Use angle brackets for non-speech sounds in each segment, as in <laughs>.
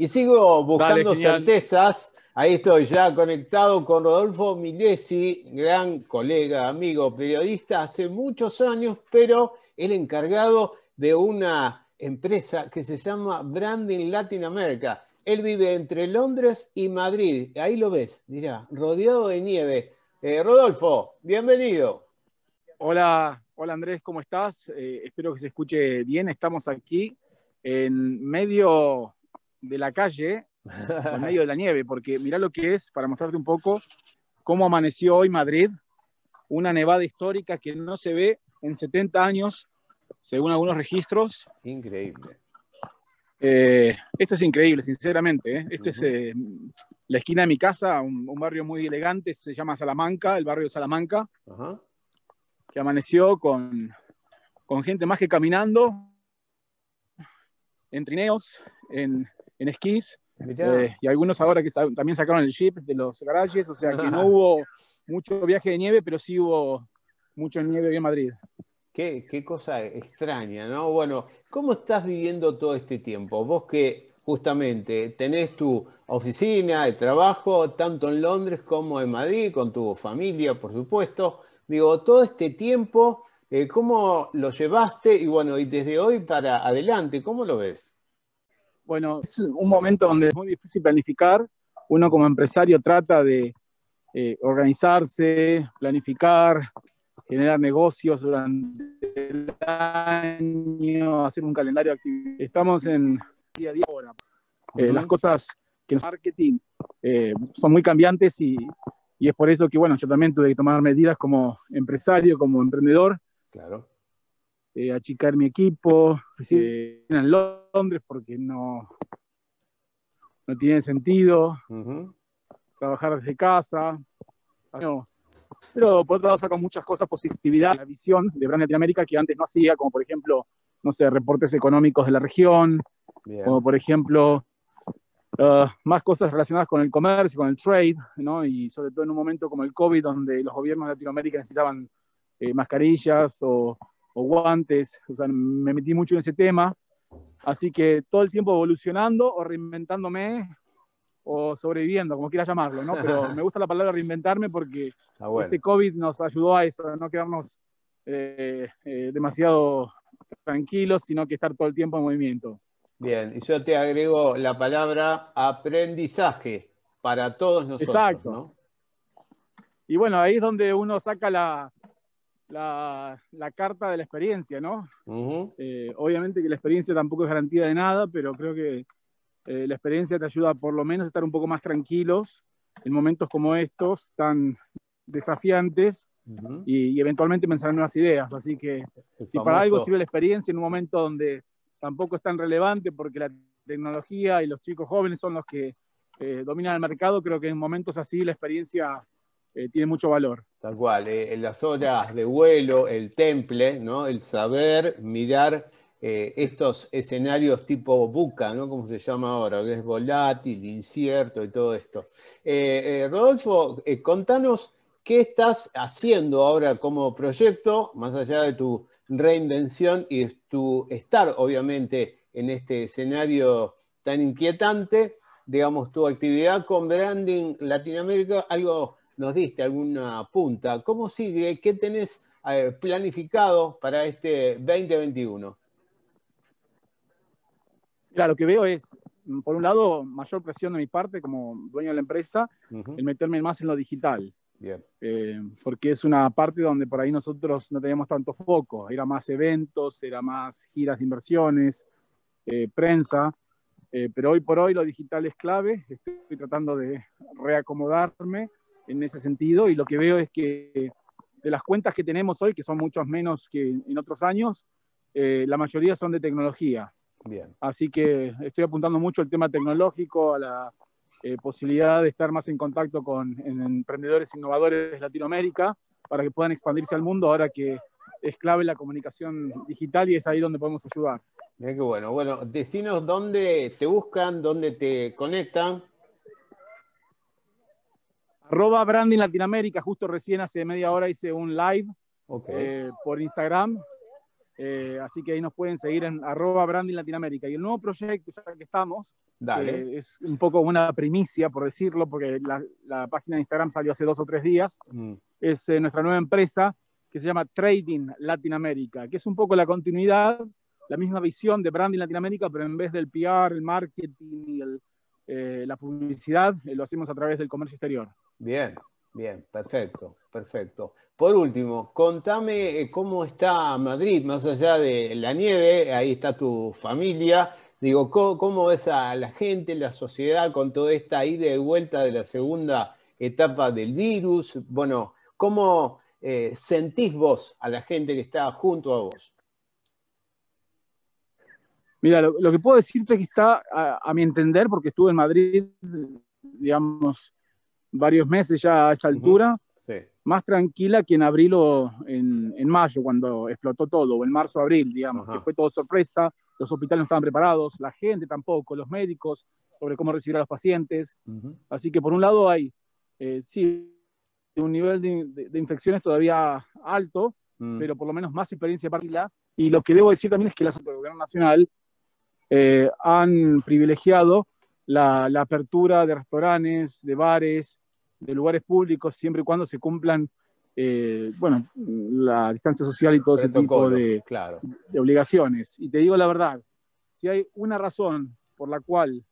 Y sigo buscando certezas. Ahí estoy ya conectado con Rodolfo Milesi, gran colega, amigo, periodista hace muchos años, pero el encargado de una empresa que se llama Branding Latin America. Él vive entre Londres y Madrid. Ahí lo ves, dirá, rodeado de nieve. Eh, Rodolfo, bienvenido. Hola, hola Andrés, ¿cómo estás? Eh, espero que se escuche bien. Estamos aquí en medio de la calle, en medio de la <laughs> nieve, porque mira lo que es, para mostrarte un poco cómo amaneció hoy Madrid, una nevada histórica que no se ve en 70 años, según algunos registros. Increíble. Eh, esto es increíble, sinceramente. ¿eh? Este es eh, la esquina de mi casa, un, barrio muy elegante, se llama Salamanca, el barrio de Salamanca, que amaneció con, con gente más que caminando, en trineos, en, en esquís, eh, y algunos ahora que también sacaron el jeep de los garajes, o sea que no <laughs> hubo mucho viaje de nieve, pero sí hubo mucho nieve en Madrid. Qué, qué, cosa extraña, ¿no? Bueno, ¿cómo estás viviendo todo este tiempo? Vos que justamente tenés tu oficina de trabajo tanto en Londres como en Madrid, con tu familia, por supuesto. Digo, todo este tiempo, eh, ¿cómo lo llevaste? Y bueno, y desde hoy para adelante, ¿cómo lo ves? Bueno, es un momento donde es muy difícil planificar. Uno como empresario trata de eh, organizarse, planificar, generar negocios durante el año, hacer un calendario. Estamos en día a día ahora. Eh, las cosas que el marketing eh, son muy cambiantes y, y, es por eso que, bueno, yo también tuve que tomar medidas como empresario, como emprendedor. Claro eh, achicar mi equipo, en Londres porque no, no tiene sentido, trabajar desde casa. pero por otro lado saco muchas cosas, positividad, la visión de Brand Latinoamérica que antes no hacía, como por ejemplo, no sé, reportes económicos de la región, como por ejemplo uh, más cosas relacionadas con el comercio, con el trade, ¿no? y sobre todo en un momento como el COVID, donde los gobiernos de Latinoamérica necesitaban eh, mascarillas o o guantes, o sea, me metí mucho en ese tema, así que todo el tiempo evolucionando o reinventándome o sobreviviendo, como quieras llamarlo, ¿no? Pero <laughs> me gusta la palabra reinventarme porque este COVID nos ayudó a eso, a no quedarnos eh, eh, demasiado tranquilos, sino que estar todo el tiempo en movimiento. Bien, y yo te agrego la palabra aprendizaje para todos nosotros. Exacto. ¿no? Y bueno, ahí es donde uno saca la, la, carta de la experiencia, ¿no? Eh, obviamente que la experiencia tampoco es garantía de nada, pero creo que eh, la experiencia te ayuda por lo menos a estar un poco más tranquilos en momentos como estos, tan desafiantes, y, eventualmente pensar en nuevas ideas. Así que si para algo sirve la experiencia en un momento donde tampoco es tan relevante, porque la tecnología y los chicos jóvenes son los que eh, dominan el mercado, creo que en momentos así la experiencia eh, tiene mucho valor. Tal cual, eh, en las horas de vuelo, el temple, ¿no? el saber mirar estos escenarios tipo buca, ¿no? como se llama ahora, que es volátil, incierto y todo esto. Rodolfo, contanos qué estás haciendo ahora como proyecto, más allá de tu reinvención y tu estar, obviamente, en este escenario tan inquietante, digamos, tu actividad con Branding Latinoamérica, algo nos diste alguna punta. ¿Cómo sigue? ¿Qué tenés planificado para este 2021? Mira, lo que veo es, por un lado, mayor presión de mi parte como dueño de la empresa, el meterme más en lo digital. Eh, porque es una parte donde por ahí nosotros no teníamos tanto foco. Era más eventos, era más giras de inversiones, eh, prensa. Eh, pero hoy por hoy lo digital es clave. Estoy tratando de reacomodarme en ese sentido y lo que veo es que de las cuentas que tenemos hoy, que son muchos menos que en otros años, eh, la mayoría son de tecnología. Bien. Así que estoy apuntando mucho al tema tecnológico, a la eh, posibilidad de estar más en contacto con emprendedores innovadores de Latinoamérica para que puedan expandirse al mundo ahora que es clave la comunicación digital y es ahí donde podemos ayudar. Mira qué bueno. Bueno, decinos dónde te buscan, dónde te conectan Arroba Branding Latinoamérica, justo recién hace media hora hice un live eh, por Instagram. Eh, así que ahí nos pueden seguir en arroba Branding Latinoamérica. Y el nuevo proyecto, ya que estamos, es un poco una primicia, por decirlo, porque la, página de Instagram salió hace dos o tres días. Mm. Es eh, nuestra nueva empresa que se llama Trading Latinoamérica, que es un poco la continuidad, la misma visión de Branding Latinoamérica, pero en vez del PR, el marketing y la publicidad, lo hacemos a través del comercio exterior. Bien, bien, perfecto, perfecto. Por último, contame eh, cómo está Madrid, más allá de la nieve, ahí está tu familia. Digo, ¿cómo, ves a la gente, la sociedad con toda esta ida y vuelta de la segunda etapa del virus? Bueno, ¿cómo eh, sentís vos a la gente que está junto a vos? Mira, lo, que puedo decirte es que está, a, mi entender, porque estuve en Madrid, digamos, varios meses ya a esta altura, más tranquila que en abril o en, mayo, cuando explotó todo, o en marzo, abril, digamos, que fue todo sorpresa, los hospitales no estaban preparados, la gente tampoco, los médicos, sobre cómo recibir a los pacientes. Así que por un lado hay, eh, sí, un nivel de, infecciones todavía alto, mm. pero por lo menos más experiencia para Y lo que debo decir también es que las del gobierno nacional eh, han privilegiado la, apertura de restaurantes, de bares, de lugares públicos, siempre y cuando se cumplan, eh, bueno, la distancia social y todo ese tipo de, de obligaciones. Y te digo la verdad, si hay una razón por la cual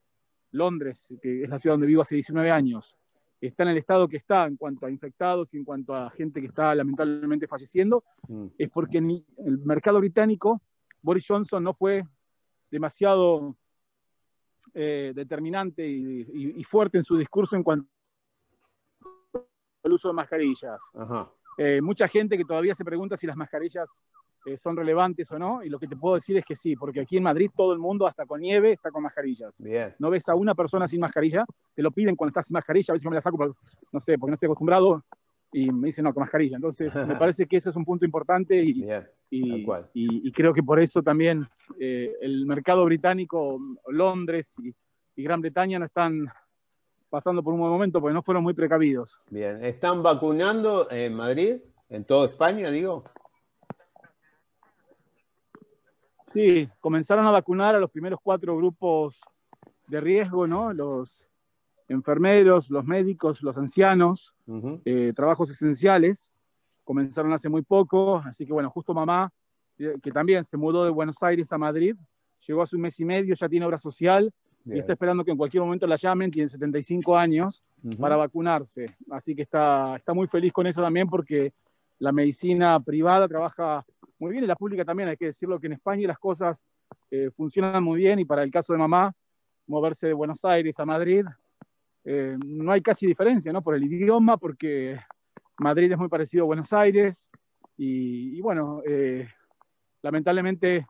Londres, que es la ciudad donde vivo hace 19 años, está en el estado que está en cuanto a infectados y en cuanto a gente que está lamentablemente falleciendo, mm. es porque en el mercado británico Boris Johnson no fue demasiado eh, determinante y, fuerte en su discurso en cuanto al uso de mascarillas. Eh, mucha gente que todavía se pregunta si las mascarillas eh, son relevantes o no, y lo que te puedo decir es que sí, porque aquí en Madrid todo el mundo, hasta con nieve, está con mascarillas. No ves a una persona sin mascarilla, te lo piden cuando estás sin mascarilla, a veces yo me la saco, no sé, porque no estoy acostumbrado, y me dicen, no, con mascarilla. Entonces, me <laughs> parece que eso es un punto importante y, y, creo que por eso también eh, el mercado británico, Londres y, Gran Bretaña no están pasando por un buen momento porque no fueron muy precavidos. Bien, ¿están vacunando en Madrid? ¿En toda España, digo? Sí, comenzaron a vacunar a los primeros cuatro grupos de riesgo, ¿no? Los enfermeros, los médicos, los ancianos, eh, trabajos esenciales comenzaron hace muy poco, así que bueno, justo mamá, eh, que también se mudó de Buenos Aires a Madrid, llegó hace un mes y medio, ya tiene obra social y está esperando que en cualquier momento la llamen, tiene 75 años, para vacunarse. Así que está, está muy feliz con eso también porque la medicina privada trabaja muy bien y la pública también, hay que decirlo que en España las cosas eh, funcionan muy bien y para el caso de mamá, moverse de Buenos Aires a Madrid, eh, no hay casi diferencia, ¿no? Por el idioma, porque Madrid es muy parecido a Buenos Aires y, bueno, eh, lamentablemente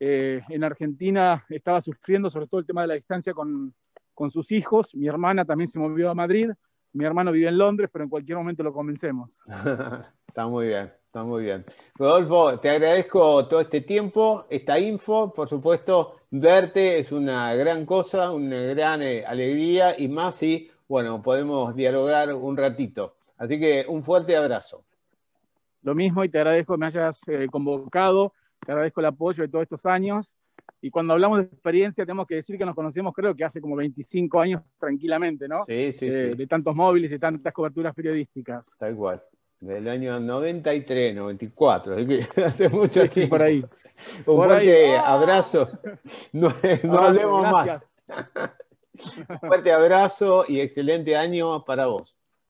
eh, en Argentina estaba sufriendo sobre todo el tema de la distancia con, con, sus hijos. Mi hermana también se movió a Madrid. Mi hermano vive en Londres, pero en cualquier momento lo convencemos. <laughs> está muy bien, está muy bien. Rodolfo, te agradezco todo este tiempo, esta info. Por supuesto, verte es una gran cosa, una gran eh, alegría y más si, bueno, podemos dialogar un ratito. Así que un fuerte abrazo. Lo mismo y te agradezco que me hayas eh, convocado, te agradezco el apoyo de todos estos años. Y cuando hablamos de experiencia, tenemos que decir que nos conocemos, creo que hace como 25 años tranquilamente, ¿no? Sí, sí, eh, sí. De tantos móviles y tantas coberturas periodísticas. Tal cual. Del año 93, 94, <laughs> hace mucho tiempo. por ahí. Un fuerte abrazo. No, <laughs> hablemos más. <laughs> Un fuerte abrazo y excelente año para vos.